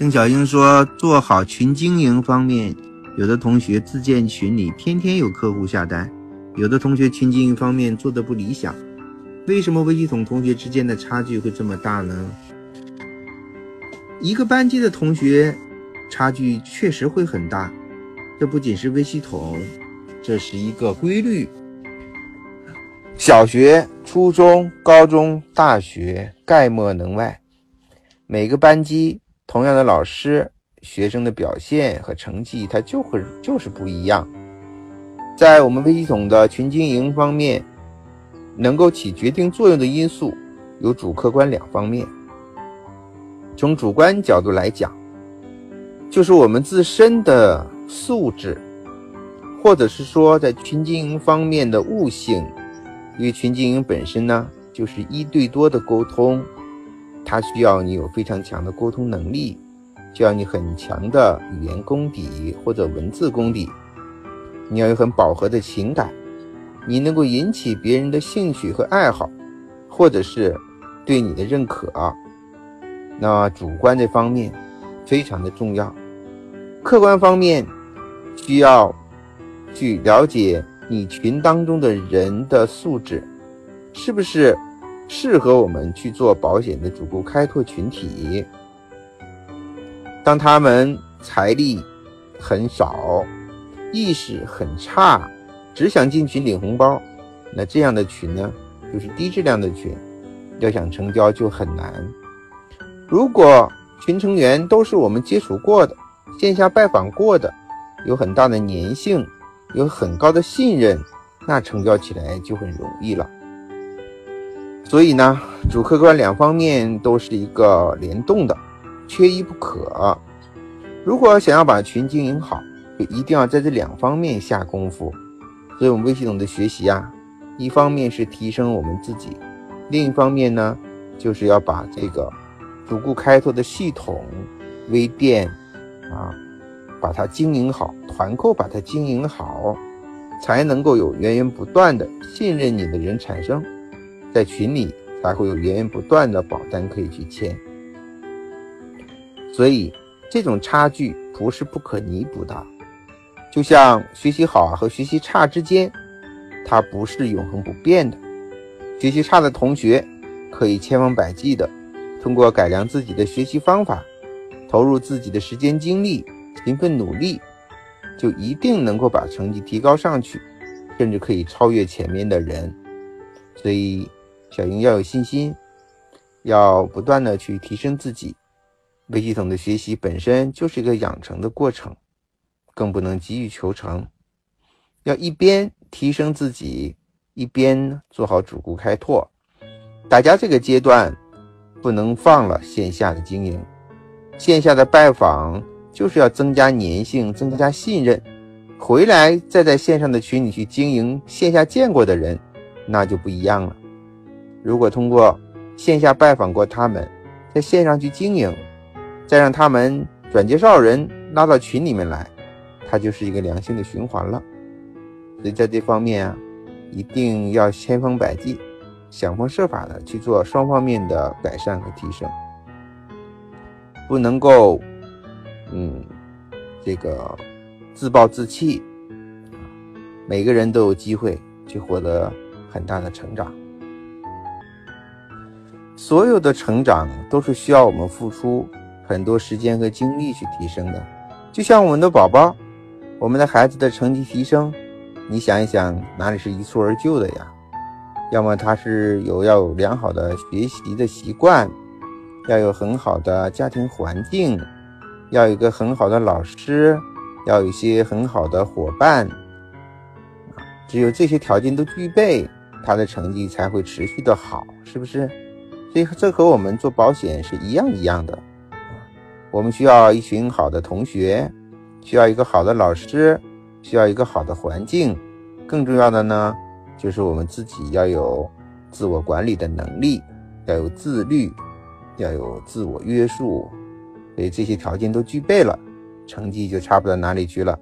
邓小英说：“做好群经营方面，有的同学自建群里，天天有客户下单；有的同学群经营方面做的不理想。为什么微系统同学之间的差距会这么大呢？一个班级的同学差距确实会很大，这不仅是微系统，这是一个规律。小学、初中、高中、大学，概莫能外。每个班级。”同样的老师，学生的表现和成绩，他就会就是不一样。在我们微系统的群经营方面，能够起决定作用的因素有主客观两方面。从主观角度来讲，就是我们自身的素质，或者是说在群经营方面的悟性。因为群经营本身呢，就是一对多的沟通。它需要你有非常强的沟通能力，需要你很强的语言功底或者文字功底，你要有很饱和的情感，你能够引起别人的兴趣和爱好，或者是对你的认可。那主观这方面非常的重要，客观方面需要去了解你群当中的人的素质，是不是？适合我们去做保险的主顾开拓群体，当他们财力很少，意识很差，只想进群领红包，那这样的群呢，就是低质量的群，要想成交就很难。如果群成员都是我们接触过的、线下拜访过的，有很大的粘性，有很高的信任，那成交起来就很容易了。所以呢，主客观两方面都是一个联动的，缺一不可。如果想要把群经营好，就一定要在这两方面下功夫。所以，我们微系统的学习啊，一方面是提升我们自己，另一方面呢，就是要把这个主顾开拓的系统、微店啊，把它经营好，团购把它经营好，才能够有源源不断的信任你的人产生。在群里才会有源源不断的保单可以去签，所以这种差距不是不可弥补的。就像学习好和学习差之间，它不是永恒不变的。学习差的同学可以千方百计的通过改良自己的学习方法，投入自己的时间精力，勤奋努力，就一定能够把成绩提高上去，甚至可以超越前面的人。所以。小英要有信心，要不断的去提升自己。微系统的学习本身就是一个养成的过程，更不能急于求成。要一边提升自己，一边做好主顾开拓。大家这个阶段不能放了线下的经营，线下的拜访就是要增加粘性，增加信任。回来再在线上的群里去经营线下见过的人，那就不一样了。如果通过线下拜访过他们，在线上去经营，再让他们转介绍人拉到群里面来，它就是一个良性的循环了。所以在这方面啊，一定要千方百计、想方设法的去做双方面的改善和提升，不能够，嗯，这个自暴自弃。每个人都有机会去获得很大的成长。所有的成长都是需要我们付出很多时间和精力去提升的，就像我们的宝宝，我们的孩子的成绩提升，你想一想，哪里是一蹴而就的呀？要么他是有要有良好的学习的习惯，要有很好的家庭环境，要有一个很好的老师，要有一些很好的伙伴，只有这些条件都具备，他的成绩才会持续的好，是不是？所以这和我们做保险是一样一样的，我们需要一群好的同学，需要一个好的老师，需要一个好的环境，更重要的呢，就是我们自己要有自我管理的能力，要有自律，要有自我约束，所以这些条件都具备了，成绩就差不到哪里去了。